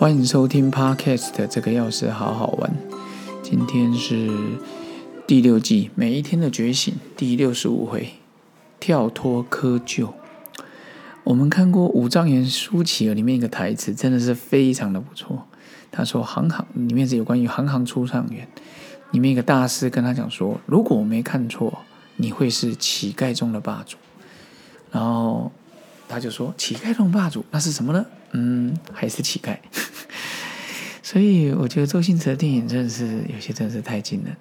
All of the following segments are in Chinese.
欢迎收听 Podcast 这个钥匙好好玩。今天是第六季每一天的觉醒第六十五回，跳脱窠臼。我们看过武状元苏乞儿里面一个台词，真的是非常的不错。他说：“行行里面是有关于行行出状元，里面一个大师跟他讲说，如果我没看错，你会是乞丐中的霸主。”然后他就说：“乞丐中霸主，那是什么呢？”嗯，还是乞丐。所以我觉得周星驰的电影真的是有些真是太惊人。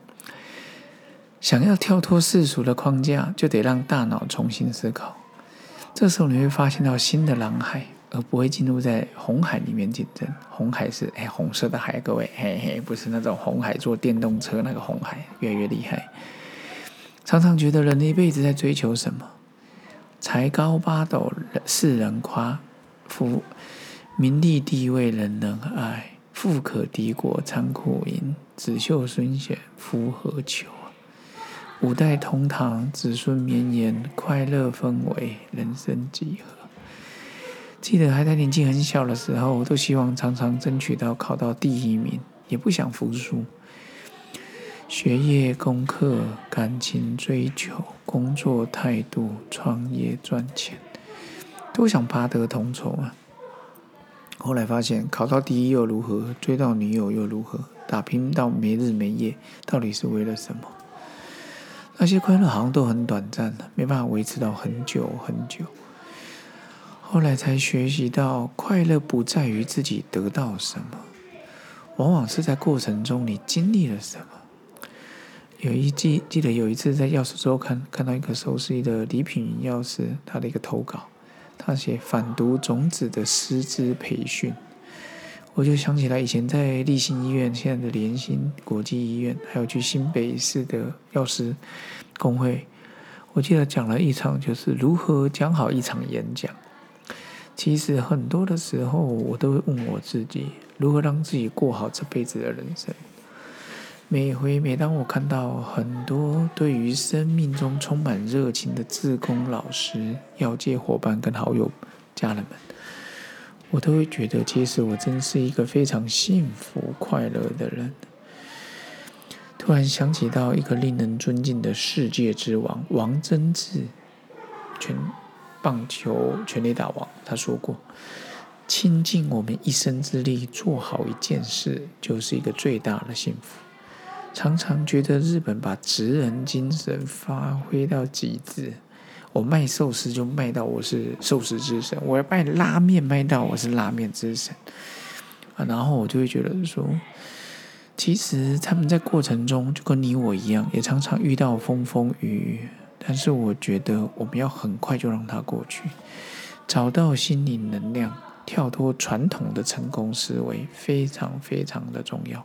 想要跳脱世俗的框架，就得让大脑重新思考。这时候你会发现到新的蓝海，而不会进入在红海里面竞争。红海是哎红色的海，各位嘿嘿，不是那种红海坐电动车那个红海，越来越厉害。常常觉得人一辈子在追求什么？才高八斗，世人夸；富名利地位，人人爱。富可敌国，仓库银；子秀孙贤，夫何求五代同堂，子孙绵延，快乐氛围，人生几何？记得还在年纪很小的时候，我都希望常常争取到考到第一名，也不想服输。学业、功课、感情、追求、工作态度、创业、赚钱，都想拔得同筹啊！后来发现，考到第一又如何？追到女友又如何？打拼到没日没夜，到底是为了什么？那些快乐好像都很短暂的，没办法维持到很久很久。后来才学习到，快乐不在于自己得到什么，往往是在过程中你经历了什么。有一记记得有一次在《钥匙周刊》看到一个熟悉的礼品钥匙他的一个投稿。他写反毒种子的师资培训，我就想起来以前在立新医院、现在的联新国际医院，还有去新北市的药师工会，我记得讲了一场，就是如何讲好一场演讲。其实很多的时候，我都会问我自己，如何让自己过好这辈子的人生。每回每当我看到很多对于生命中充满热情的自工老师、要界伙伴跟好友、家人们，我都会觉得，其实我真是一个非常幸福快乐的人。突然想起到一个令人尊敬的世界之王王贞治，全棒球全垒打王，他说过：“倾尽我们一生之力做好一件事，就是一个最大的幸福。”常常觉得日本把职人精神发挥到极致。我卖寿司就卖到我是寿司之神，我要卖拉面卖到我是拉面之神。啊，然后我就会觉得说，其实他们在过程中就跟你我一样，也常常遇到风风雨雨。但是我觉得我们要很快就让它过去，找到心灵能量，跳脱传统的成功思维，非常非常的重要。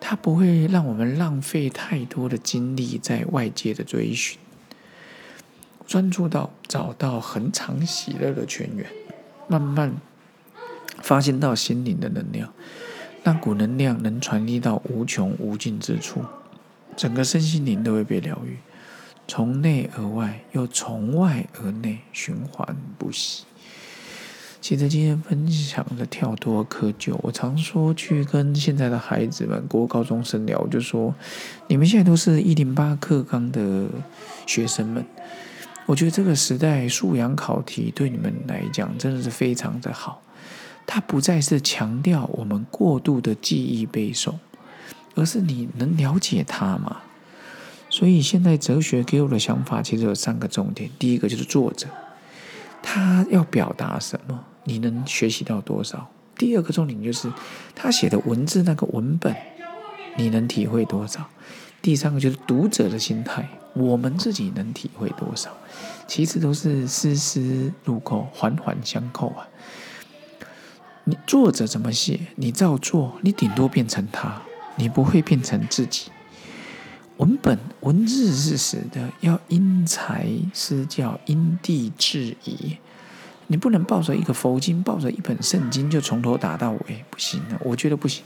它不会让我们浪费太多的精力在外界的追寻，专注到找到恒常喜乐的泉源，慢慢发现到心灵的能量，那股能量能传递到无穷无尽之处，整个身心灵都会被疗愈，从内而外又从外而内循环不息。其实今天分享的跳脱窠臼，我常说去跟现在的孩子们、国高中生聊，就说你们现在都是一零八课纲的学生们，我觉得这个时代素养考题对你们来讲真的是非常的好，它不再是强调我们过度的记忆背诵，而是你能了解它吗？所以现在哲学给我的想法其实有三个重点，第一个就是作者。他要表达什么？你能学习到多少？第二个重点就是他写的文字那个文本，你能体会多少？第三个就是读者的心态，我们自己能体会多少？其实都是丝丝入扣，环环相扣啊！你作者怎么写，你照做，你顶多变成他，你不会变成自己。文本文字是死的，要因材施教，因地制宜。你不能抱着一个佛经，抱着一本圣经就从头打到尾，不行的。我觉得不行。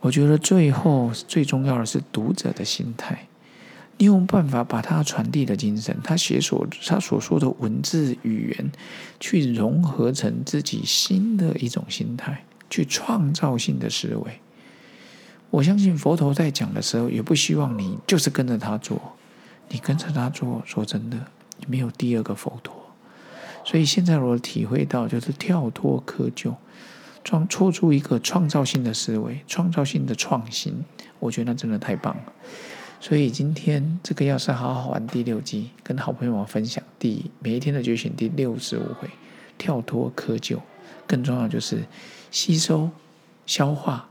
我觉得最后最重要的是读者的心态。你有办法把他传递的精神，他写所他所说的文字语言，去融合成自己新的一种心态，去创造性的思维。我相信佛陀在讲的时候，也不希望你就是跟着他做，你跟着他做，说真的，你没有第二个佛陀。所以现在我体会到，就是跳脱窠臼，创做出一个创造性的思维，创造性的创新，我觉得那真的太棒了。所以今天这个要是好好玩第六集，跟好朋友们分享第每一天的觉醒第六十五回，跳脱窠臼，更重要就是吸收、消化。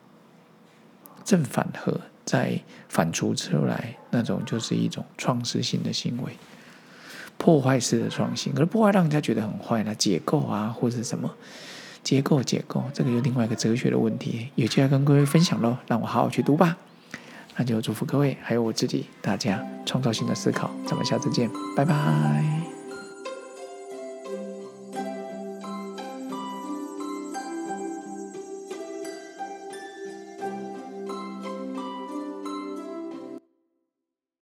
正反合再反刍出来，那种就是一种创世性的行为，破坏式的创新。可是破坏让人家觉得很坏了，解构啊，或者什么结构解构，这个有另外一个哲学的问题，有机会跟各位分享喽。让我好好去读吧。那就祝福各位，还有我自己，大家创造性的思考。咱们下次见，拜拜。